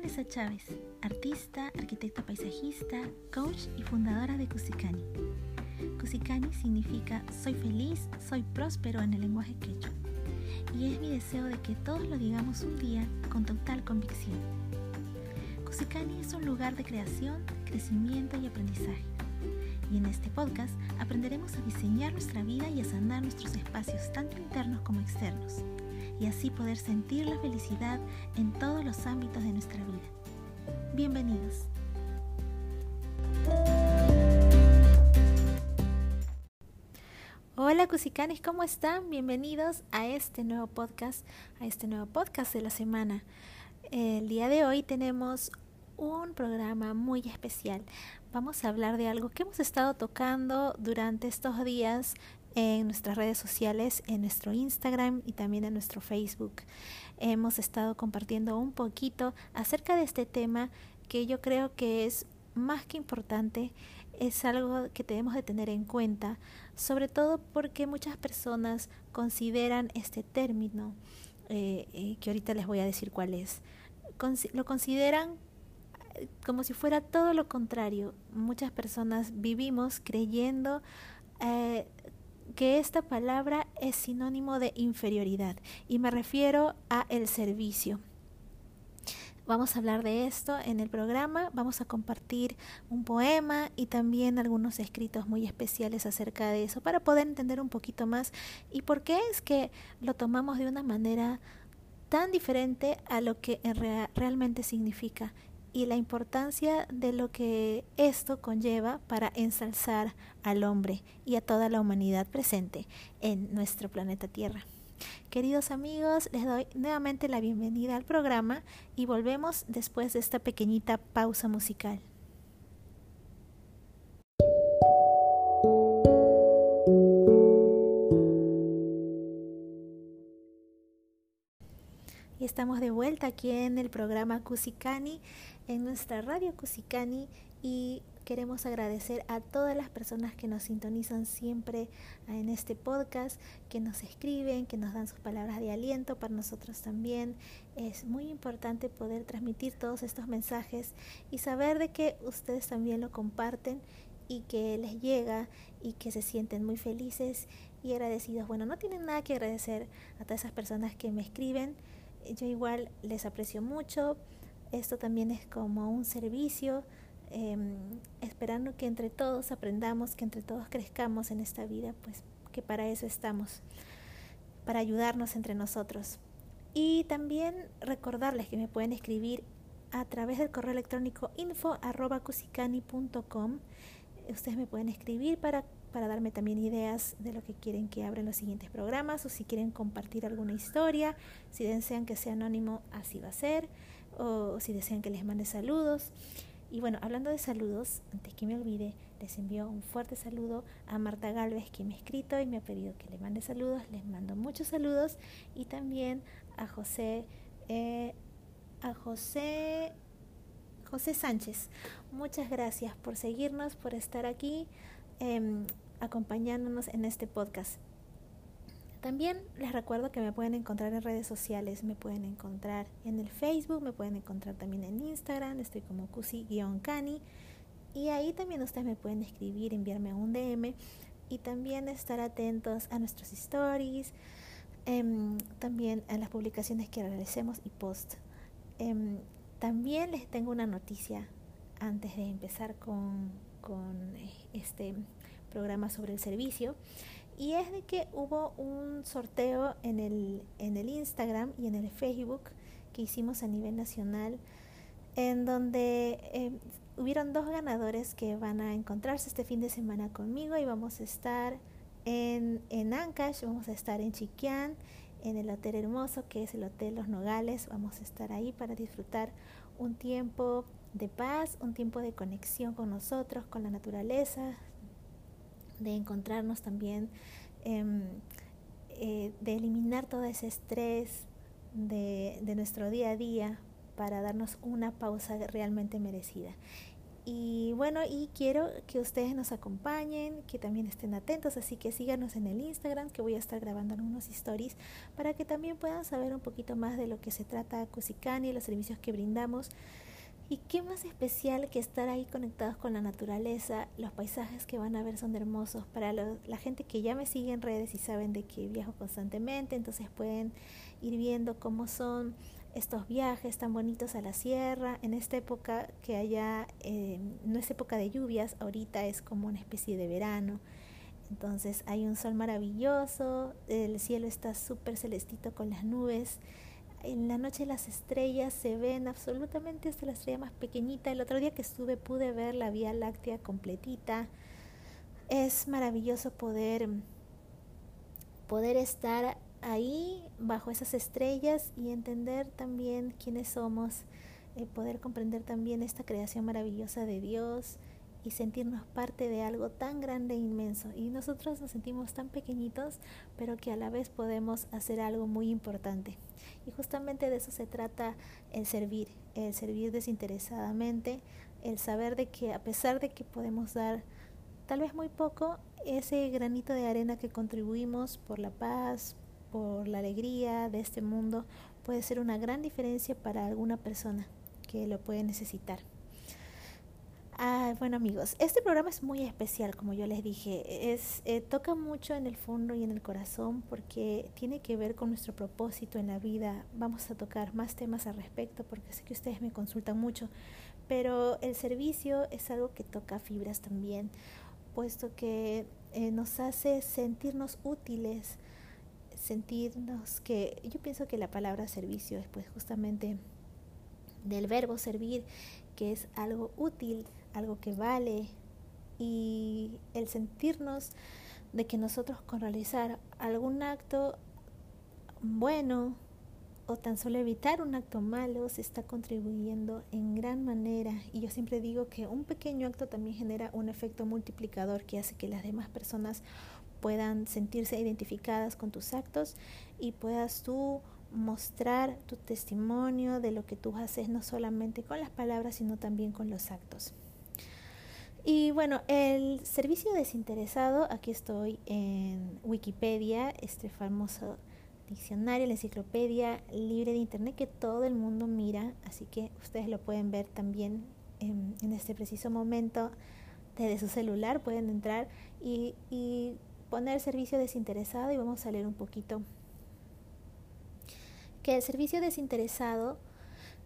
Vanessa Chávez, artista, arquitecta paisajista, coach y fundadora de Cusikani. Cusikani significa soy feliz, soy próspero en el lenguaje quechua. Y es mi deseo de que todos lo digamos un día con total convicción. Cusikani es un lugar de creación, crecimiento y aprendizaje. Y en este podcast aprenderemos a diseñar nuestra vida y a sanar nuestros espacios tanto internos como externos y así poder sentir la felicidad en todos los ámbitos de nuestra vida. Bienvenidos. Hola Cusicanes, ¿cómo están? Bienvenidos a este nuevo podcast, a este nuevo podcast de la semana. El día de hoy tenemos un programa muy especial. Vamos a hablar de algo que hemos estado tocando durante estos días en nuestras redes sociales, en nuestro Instagram y también en nuestro Facebook. Hemos estado compartiendo un poquito acerca de este tema que yo creo que es más que importante, es algo que tenemos de tener en cuenta, sobre todo porque muchas personas consideran este término, eh, eh, que ahorita les voy a decir cuál es, lo consideran eh, como si fuera todo lo contrario. Muchas personas vivimos creyendo que esta palabra es sinónimo de inferioridad y me refiero a el servicio. Vamos a hablar de esto en el programa, vamos a compartir un poema y también algunos escritos muy especiales acerca de eso para poder entender un poquito más y por qué es que lo tomamos de una manera tan diferente a lo que realmente significa y la importancia de lo que esto conlleva para ensalzar al hombre y a toda la humanidad presente en nuestro planeta Tierra. Queridos amigos, les doy nuevamente la bienvenida al programa y volvemos después de esta pequeñita pausa musical. Y estamos de vuelta aquí en el programa Cusikani en nuestra radio Cusikani y queremos agradecer a todas las personas que nos sintonizan siempre en este podcast, que nos escriben, que nos dan sus palabras de aliento para nosotros también. Es muy importante poder transmitir todos estos mensajes y saber de que ustedes también lo comparten y que les llega y que se sienten muy felices y agradecidos. Bueno, no tienen nada que agradecer a todas esas personas que me escriben. Yo igual les aprecio mucho esto también es como un servicio, em, esperando que entre todos aprendamos, que entre todos crezcamos en esta vida, pues que para eso estamos, para ayudarnos entre nosotros. Y también recordarles que me pueden escribir a través del correo electrónico info Ustedes me pueden escribir para, para darme también ideas de lo que quieren que abren los siguientes programas o si quieren compartir alguna historia, si desean que sea anónimo, así va a ser o si desean que les mande saludos. Y bueno, hablando de saludos, antes que me olvide, les envío un fuerte saludo a Marta Galvez, que me ha escrito y me ha pedido que le mande saludos. Les mando muchos saludos. Y también a José, eh, a José, José Sánchez. Muchas gracias por seguirnos, por estar aquí, em, acompañándonos en este podcast. También les recuerdo que me pueden encontrar en redes sociales, me pueden encontrar en el Facebook, me pueden encontrar también en Instagram, estoy como cusi-cani y ahí también ustedes me pueden escribir, enviarme un DM y también estar atentos a nuestros stories, em, también a las publicaciones que realicemos y post. Em, también les tengo una noticia antes de empezar con, con este programa sobre el servicio y es de que hubo un sorteo en el, en el Instagram y en el Facebook que hicimos a nivel nacional, en donde eh, hubieron dos ganadores que van a encontrarse este fin de semana conmigo y vamos a estar en, en Ancash, vamos a estar en Chiquián, en el Hotel Hermoso, que es el Hotel Los Nogales, vamos a estar ahí para disfrutar un tiempo de paz, un tiempo de conexión con nosotros, con la naturaleza, de encontrarnos también, em, eh, de eliminar todo ese estrés de, nuestro día a día para darnos una pausa realmente merecida. Y bueno, y quiero que ustedes nos acompañen, que también estén atentos, así que síganos en el Instagram, que voy a estar grabando algunos stories para que también puedan saber un poquito más de lo que se trata Cusicani, los servicios que brindamos. Y qué más especial que estar ahí conectados con la naturaleza, los paisajes que van a ver son hermosos. Para la gente que ya me sigue en redes y saben de que viajo constantemente, entonces pueden ir viendo cómo son estos viajes tan bonitos a la sierra, en esta época que allá eh, no es época de lluvias, ahorita es como una especie de verano. Entonces hay un sol maravilloso, el cielo está súper celestito con las nubes. En la noche las estrellas se ven absolutamente hasta la estrella más pequeñita. El otro día que estuve pude ver la Vía Láctea completita. Es maravilloso poder, poder estar ahí bajo esas estrellas y entender también quiénes somos, eh, poder comprender también esta creación maravillosa de Dios y sentirnos parte de algo tan grande e inmenso. Y nosotros nos sentimos tan pequeñitos, pero que a la vez podemos hacer algo muy importante. Y justamente de eso se trata el servir, el servir desinteresadamente, el saber de que a pesar de que podemos dar tal vez muy poco, ese granito de arena que contribuimos por la paz, por la alegría de este mundo puede ser una gran diferencia para alguna persona que lo puede necesitar. Ah, bueno amigos, este programa es muy especial, como yo les dije, es eh, toca mucho en el fondo y en el corazón porque tiene que ver con nuestro propósito en la vida. Vamos a tocar más temas al respecto porque sé que ustedes me consultan mucho, pero el servicio es algo que toca fibras también, puesto que eh, nos hace sentirnos útiles, sentirnos que yo pienso que la palabra servicio es pues justamente del verbo servir, que es algo útil, algo que vale y el sentirnos de que nosotros con realizar algún acto bueno o tan solo evitar un acto malo se está contribuyendo en gran manera. Y yo siempre digo que un pequeño acto también genera un efecto multiplicador que hace que las demás personas puedan sentirse identificadas con tus actos y puedas tú mostrar tu testimonio de lo que tú haces no solamente con las palabras sino también con los actos. Y bueno, el servicio desinteresado, aquí estoy en Wikipedia, este famoso diccionario, la enciclopedia libre de internet que todo el mundo mira, así que ustedes lo pueden ver también en, este preciso momento desde su celular, pueden entrar y, y poner servicio desinteresado y vamos a leer un poquito. Que el servicio desinteresado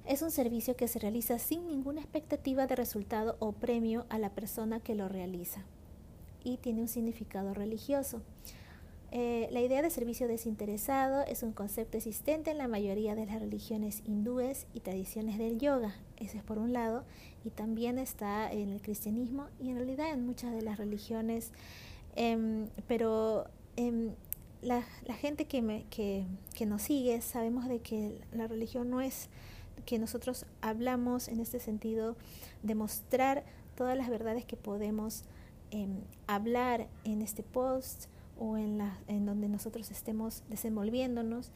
es un servicio que se realiza sin ninguna expectativa de resultado o premio a la persona que lo realiza y tiene un significado religioso. Eh, la idea de servicio desinteresado es un concepto existente en la mayoría de las religiones hindúes y tradiciones del yoga, ese es por un lado, y también está en el cristianismo y en realidad en muchas de las religiones Em, pero em, la, gente que, me, que, que nos sigue sabemos de que la religión no es que nosotros hablamos en este sentido de mostrar todas las verdades que podemos em, hablar en este post o en, la, en donde nosotros estemos desenvolviéndonos,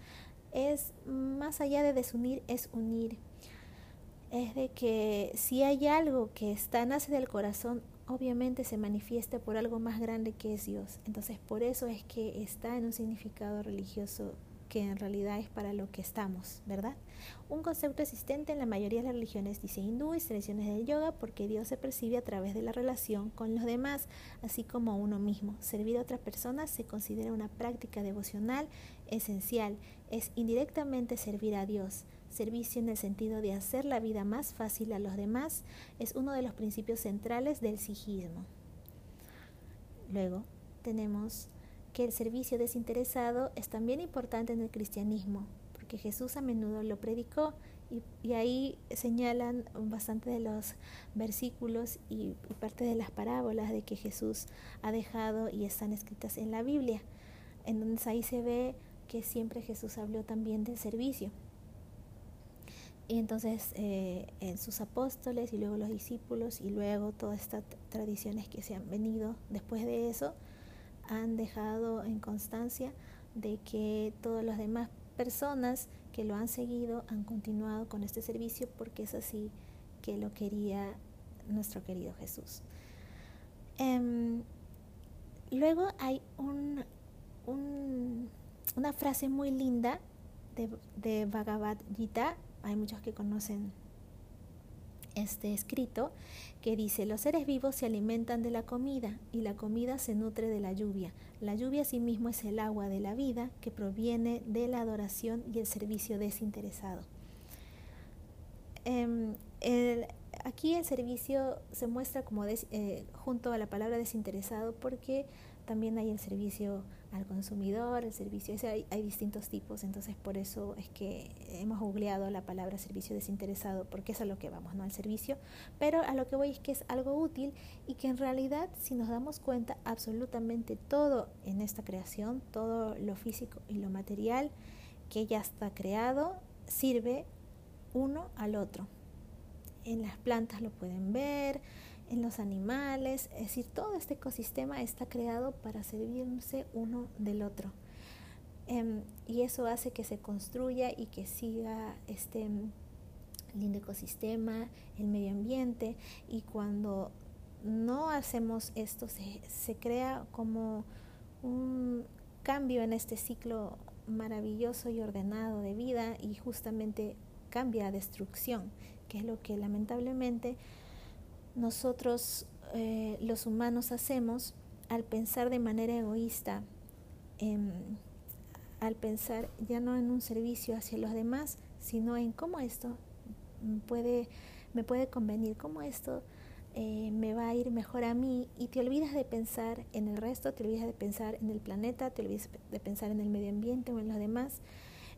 es más allá de desunir, es unir. Es de que si hay algo que está nace del corazón, obviamente se manifiesta por algo más grande que es Dios. Entonces por eso es que está en un significado religioso que en realidad es para lo que estamos, ¿verdad? Un concepto existente en la mayoría de las religiones, dice hindú y tradiciones del yoga, porque Dios se percibe a través de la relación con los demás, así como uno mismo. Servir a otras personas se considera una práctica devocional esencial, es indirectamente servir a Dios. Servicio en el sentido de hacer la vida más fácil a los demás es uno de los principios centrales del sijismo. Luego tenemos que el servicio desinteresado es también importante en el cristianismo, porque Jesús a menudo lo predicó y, ahí señalan bastante de los versículos y, y, parte de las parábolas de que Jesús ha dejado y están escritas en la Biblia, en donde ahí se ve que siempre Jesús habló también del servicio. Y entonces eh, en sus apóstoles y luego los discípulos y luego todas estas tradiciones que se han venido después de eso han dejado en constancia de que todas las demás personas que lo han seguido han continuado con este servicio porque es así que lo quería nuestro querido Jesús. Em, luego hay un, una frase muy linda de, de Bhagavad Gita, hay muchos que conocen este escrito que dice, los seres vivos se alimentan de la comida y la comida se nutre de la lluvia. La lluvia asimismo es el agua de la vida que proviene de la adoración y el servicio desinteresado. Em, aquí el servicio se muestra como eh, junto a la palabra desinteresado porque también hay el servicio al consumidor, el servicio, hay, hay, distintos tipos, entonces por eso es que hemos googleado la palabra servicio desinteresado, porque es a lo que vamos, no al servicio, pero a lo que voy es que es algo útil y que en realidad si nos damos cuenta absolutamente todo en esta creación, todo lo físico y lo material que ya está creado, sirve uno al otro. En las plantas lo pueden ver, en los animales, es decir, todo este ecosistema está creado para servirse uno del otro. Em, y eso hace que se construya y que siga este lindo ecosistema, el medio ambiente, y cuando no hacemos esto, se, se crea como un cambio en este ciclo maravilloso y ordenado de vida y justamente cambia a destrucción, que es lo que lamentablemente nosotros eh, los humanos hacemos al pensar de manera egoísta, al pensar ya no en un servicio hacia los demás, sino en cómo esto puede, me puede convenir, cómo esto eh, me va a ir mejor a mí y te olvidas de pensar en el resto, te olvidas de pensar en el planeta, te olvidas de pensar en el medio ambiente o en los demás.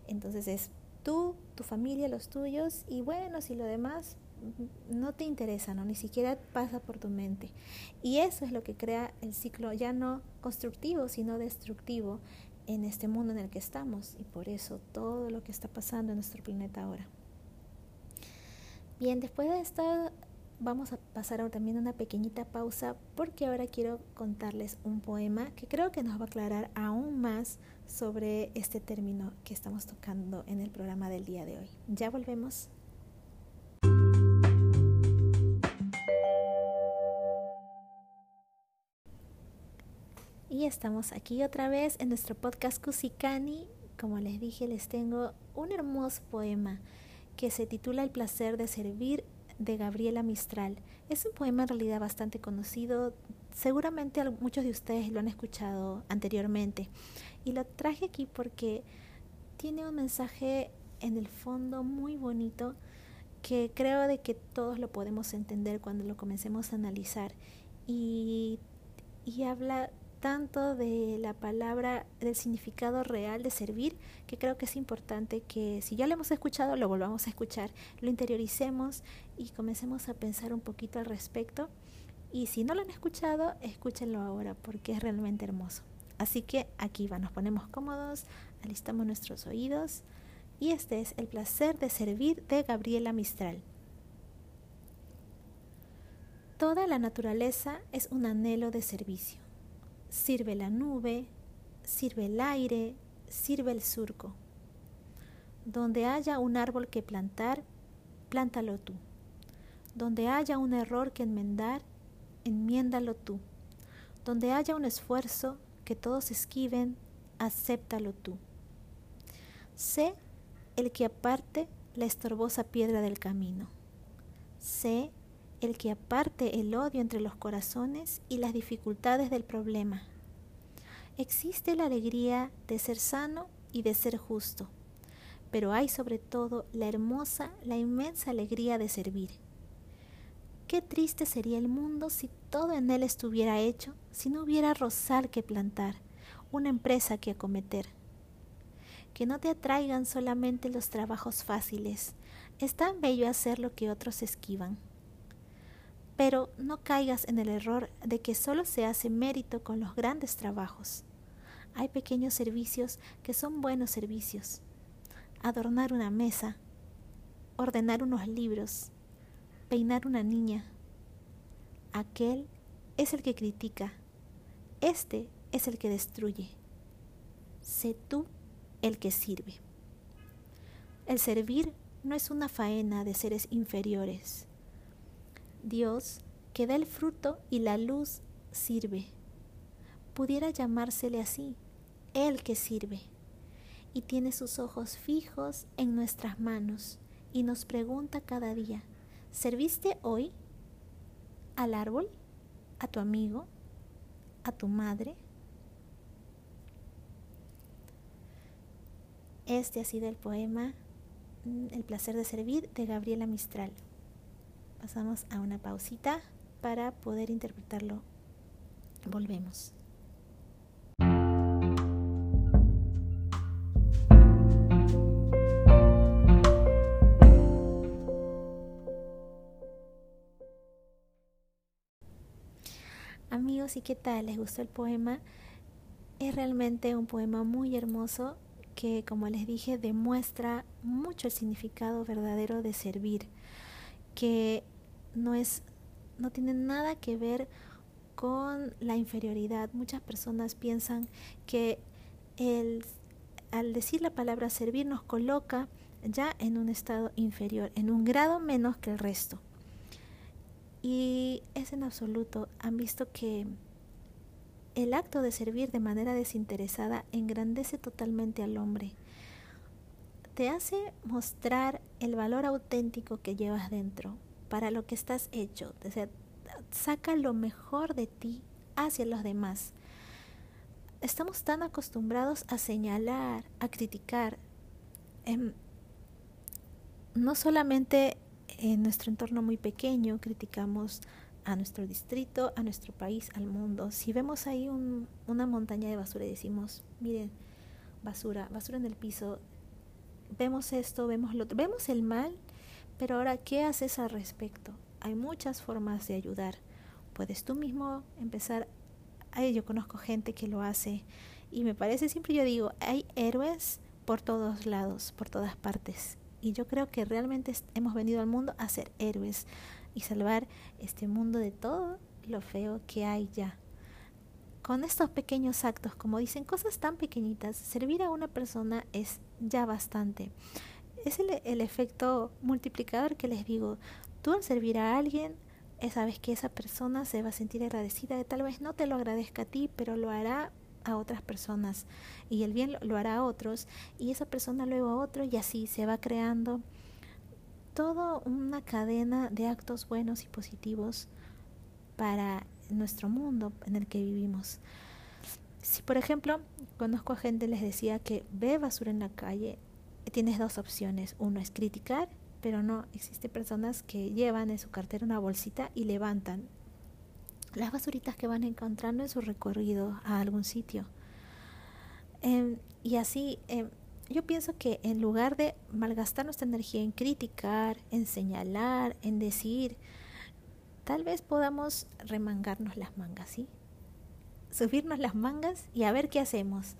Entonces es tú, tu familia, los tuyos y bueno, si lo demás no te interesa, ¿no? Ni siquiera pasa por tu mente. Y eso es lo que crea el ciclo ya no constructivo, sino destructivo en este mundo en el que estamos. Y por eso todo lo que está pasando en nuestro planeta ahora. Bien, después de esto vamos a pasar ahora también una pequeñita pausa porque ahora quiero contarles un poema que creo que nos va a aclarar aún más sobre este término que estamos tocando en el programa del día de hoy. Ya volvemos. Estamos aquí otra vez en nuestro podcast Kusikani. Como les dije, les tengo un hermoso poema que se titula El placer de servir de Gabriela Mistral. Es un poema en realidad bastante conocido. Seguramente muchos de ustedes lo han escuchado anteriormente. Y lo traje aquí porque tiene un mensaje en el fondo muy bonito que creo de que todos lo podemos entender cuando lo comencemos a analizar. Y, y habla tanto de la palabra, del significado real de servir, que creo que es importante que si ya lo hemos escuchado, lo volvamos a escuchar, lo interioricemos y comencemos a pensar un poquito al respecto. Y si no lo han escuchado, escúchenlo ahora porque es realmente hermoso. Así que aquí va, nos ponemos cómodos, alistamos nuestros oídos y este es El placer de servir de Gabriela Mistral. Toda la naturaleza es un anhelo de servicio sirve la nube, sirve el aire, sirve el surco. Donde haya un árbol que plantar, plántalo tú. Donde haya un error que enmendar, enmiéndalo tú. Donde haya un esfuerzo que todos esquiven, acéptalo tú. Sé el que aparte la estorbosa piedra del camino. Sé el que aparte el odio entre los corazones y las dificultades del problema. Existe la alegría de ser sano y de ser justo, pero hay sobre todo la hermosa, la inmensa alegría de servir. Qué triste sería el mundo si todo en él estuviera hecho, si no hubiera rosal que plantar, una empresa que acometer. Que no te atraigan solamente los trabajos fáciles, es tan bello hacer lo que otros esquivan pero no caigas en el error de que solo se hace mérito con los grandes trabajos. Hay pequeños servicios que son buenos servicios. Adornar una mesa, ordenar unos libros, peinar una niña. Aquel es el que critica, este es el que destruye. Sé tú el que sirve. El servir no es una faena de seres inferiores Dios, que da el fruto y la luz sirve. Pudiera llamársele así, el que sirve. Y tiene sus ojos fijos en nuestras manos y nos pregunta cada día, ¿serviste hoy al árbol, a tu amigo, a tu madre? Este ha sido el poema mm, El placer de servir de Gabriela Mistral. Pasamos a una pausita para poder interpretarlo. Volvemos. Amigos, ¿y qué tal? ¿Les gustó el poema? Es realmente un poema muy hermoso que, como les dije, demuestra mucho el significado verdadero de servir, que no es no tiene nada que ver con la inferioridad. Muchas personas piensan que el, al decir la palabra servir nos coloca ya en un estado inferior, en un grado menos que el resto. Y es en absoluto, han visto que el acto de servir de manera desinteresada engrandece totalmente al hombre. Te hace mostrar el valor auténtico que llevas dentro para lo que estás hecho. O saca lo mejor de ti hacia los demás. Estamos tan acostumbrados a señalar, a criticar. Em, no solamente en nuestro entorno muy pequeño criticamos a nuestro distrito, a nuestro país, al mundo. Si vemos ahí una montaña de basura y decimos, miren, basura, basura en el piso, vemos esto, vemos lo otro, vemos el mal, pero ahora, ¿qué haces al respecto? Hay muchas formas de ayudar. Puedes tú mismo empezar, ay, yo conozco gente que lo hace y me parece, siempre yo digo, hay héroes por todos lados, por todas partes. Y yo creo que realmente hemos venido al mundo a ser héroes, y salvar este mundo de todo lo feo que hay ya. Con estos pequeños actos, como dicen, cosas tan pequeñitas, servir a una persona es ya bastante. Es el, efecto multiplicador que les digo. Tú al servir a alguien, eh, sabes que esa persona se va a sentir agradecida, tal vez no te lo agradezca a ti, pero lo hará a otras personas y el bien lo hará a otros y esa persona luego a otro y así se va creando todo una cadena de actos buenos y positivos para nuestro mundo en el que vivimos. Si por ejemplo conozco a gente les decía que ve basura en la calle, tienes dos opciones. Uno es criticar, pero no, existen personas que llevan en su cartera una bolsita y levantan las basuritas que van encontrando en su recorrido a algún sitio. Em, y así em, yo pienso que en lugar de malgastar nuestra energía en criticar, en señalar, en decir, tal vez podamos remangarnos las mangas, ¿sí? Subirnos las mangas y a ver qué hacemos.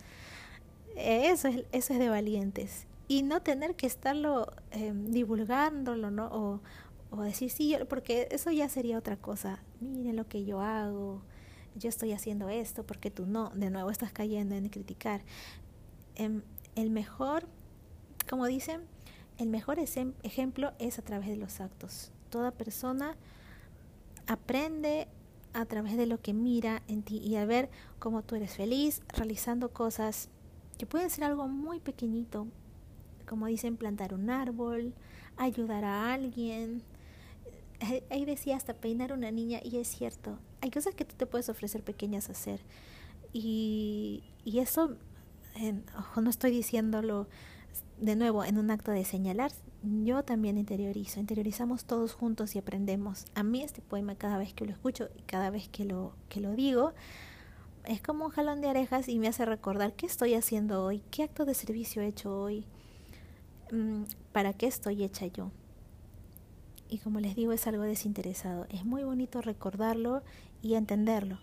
Eso es, eso es de valientes. Y no tener que estarlo em, divulgándolo, ¿no? O, o decir, sí, porque eso ya sería otra cosa. Miren lo que yo hago, yo estoy haciendo esto, porque tú no. De nuevo estás cayendo en criticar. Em, el mejor, como dicen, el mejor ejemplo es a través de los actos. Toda persona aprende a través de lo que mira en ti y a ver cómo tú eres feliz realizando cosas que pueden ser algo muy pequeñito, como dicen, plantar un árbol, ayudar a alguien. Ahí decía hasta peinar una niña y es cierto, hay cosas que tú te puedes ofrecer pequeñas a hacer y, y eso ojo, no estoy diciéndolo de nuevo en un acto de señalar, yo también interiorizo, interiorizamos todos juntos y aprendemos. A mí este poema cada vez que lo escucho y cada vez que lo, que lo digo, es como un jalón de orejas y me hace recordar qué estoy haciendo hoy, qué acto de servicio he hecho hoy, mm, para qué estoy hecha yo. Y como les digo, es algo desinteresado. Es muy bonito recordarlo y entenderlo.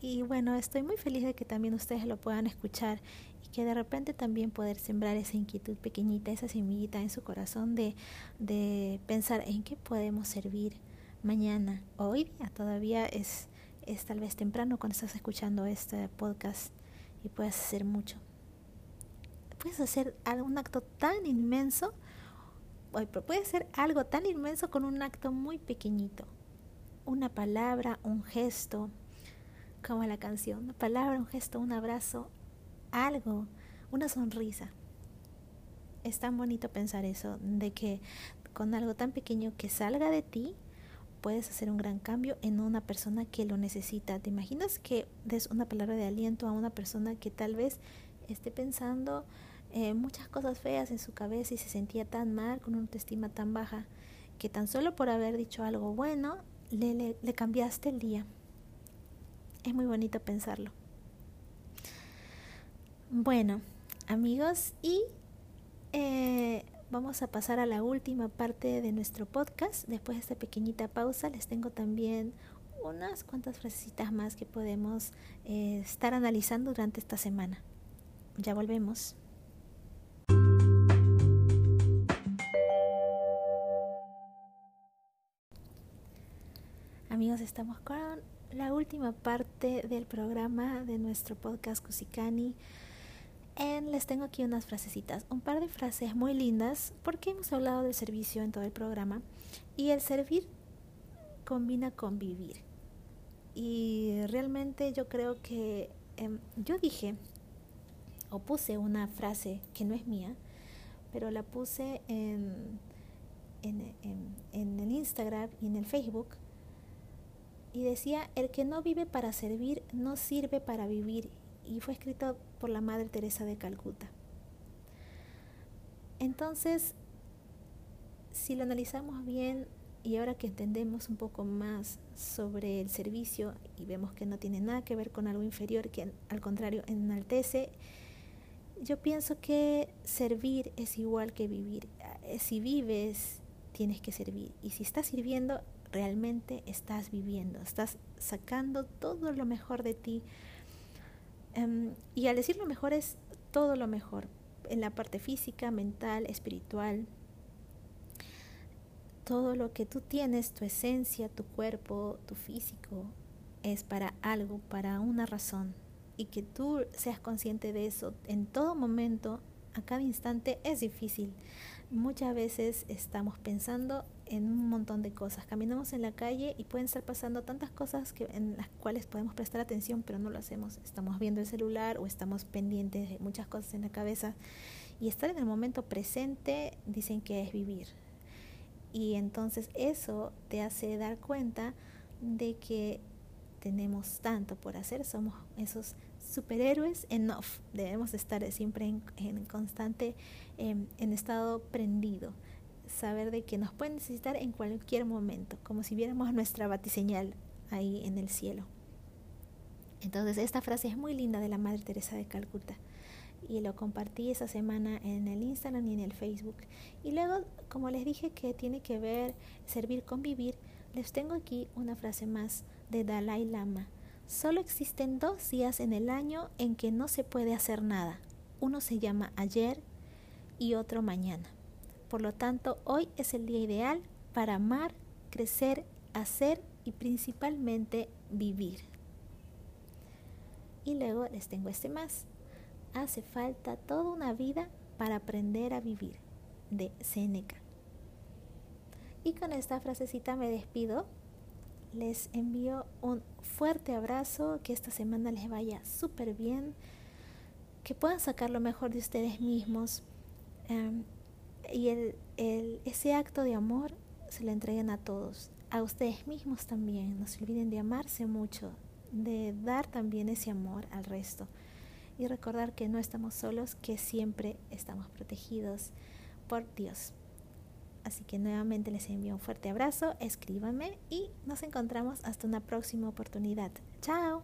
Y bueno, estoy muy feliz de que también ustedes lo puedan escuchar que de repente también poder sembrar esa inquietud pequeñita, esa semillita en su corazón de, de pensar en qué podemos servir mañana hoy día. Todavía es, es tal vez temprano cuando estás escuchando este podcast y puedes hacer mucho. Puedes hacer algún acto tan inmenso puede ser algo tan inmenso con un acto muy pequeñito. Una palabra, un gesto, como la canción, una palabra, un gesto, un abrazo, algo, una sonrisa. Es tan bonito pensar eso, de que con algo tan pequeño que salga de ti, puedes hacer un gran cambio en una persona que lo necesita. ¿Te imaginas que des una palabra de aliento a una persona que tal vez esté pensando eh, muchas cosas feas en su cabeza y se sentía tan mal, con una autoestima tan baja, que tan solo por haber dicho algo bueno, le, le, cambiaste el día? Es muy bonito pensarlo. Bueno, amigos, y eh, vamos a pasar a la última parte de nuestro podcast. Después de esta pequeñita pausa, les tengo también unas cuantas frasecitas más que podemos eh, estar analizando durante esta semana. Ya volvemos. Amigos, estamos con la última parte del programa de nuestro podcast Les tengo aquí unas frasecitas, un par de frases muy lindas, porque hemos hablado del servicio en todo el programa. Y el servir combina con vivir. Y realmente yo creo que em, yo dije, o puse una frase que no es mía, pero la puse en, en, en el Instagram y en el Facebook. Y decía, el que no vive para servir no sirve para vivir y fue escrito por la Madre Teresa de Calcuta. Entonces, si lo analizamos bien y ahora que entendemos un poco más sobre el servicio y vemos que no tiene nada que ver con algo inferior, que al contrario enaltece, yo pienso que servir es igual que vivir. Eh, si vives, tienes que servir. Y si estás sirviendo, realmente estás viviendo, estás sacando todo lo mejor de ti Em, y al decir lo mejor es todo lo mejor, en la parte física, mental, espiritual. Todo lo que tú tienes, tu esencia, tu cuerpo, tu físico, es para algo, para una razón. Y que tú seas consciente de eso en todo momento, a cada instante, es difícil. Muchas veces estamos pensando en un montón de cosas. Caminamos en la calle y pueden estar pasando tantas cosas que, en las cuales podemos prestar atención, pero no lo hacemos. Estamos viendo el celular o estamos pendientes de muchas cosas en la cabeza. Y estar en el momento presente dicen que es vivir. Y entonces eso te hace dar cuenta de que tenemos tanto por hacer, somos esos superhéroes en off, debemos estar siempre en, constante, em, en estado prendido saber de que nos pueden necesitar en cualquier momento, como si viéramos nuestra batiseñal ahí en el cielo. Entonces esta frase es muy linda de la Madre Teresa de Calcuta y lo compartí esa semana en el Instagram y en el Facebook. Y luego, como les dije que tiene que ver servir con vivir, les tengo aquí una frase más de Dalai Lama. Solo existen dos días en el año en que no se puede hacer nada. Uno se llama ayer y otro mañana. Por lo tanto, hoy es el día ideal para amar, crecer, hacer y principalmente vivir. Y luego les tengo este más. Hace falta toda una vida para aprender a vivir, de Seneca. Y con esta frasecita me despido. Les envío un fuerte abrazo, que esta semana les vaya súper bien, que puedan sacar lo mejor de ustedes mismos. Em, y el, el, ese acto de amor se lo entreguen a todos, a ustedes mismos también. No se olviden de amarse mucho, de dar también ese amor al resto y recordar que no estamos solos, que siempre estamos protegidos por Dios. Así que nuevamente les envío un fuerte abrazo, escríbanme y nos encontramos hasta una próxima oportunidad. ¡Chao!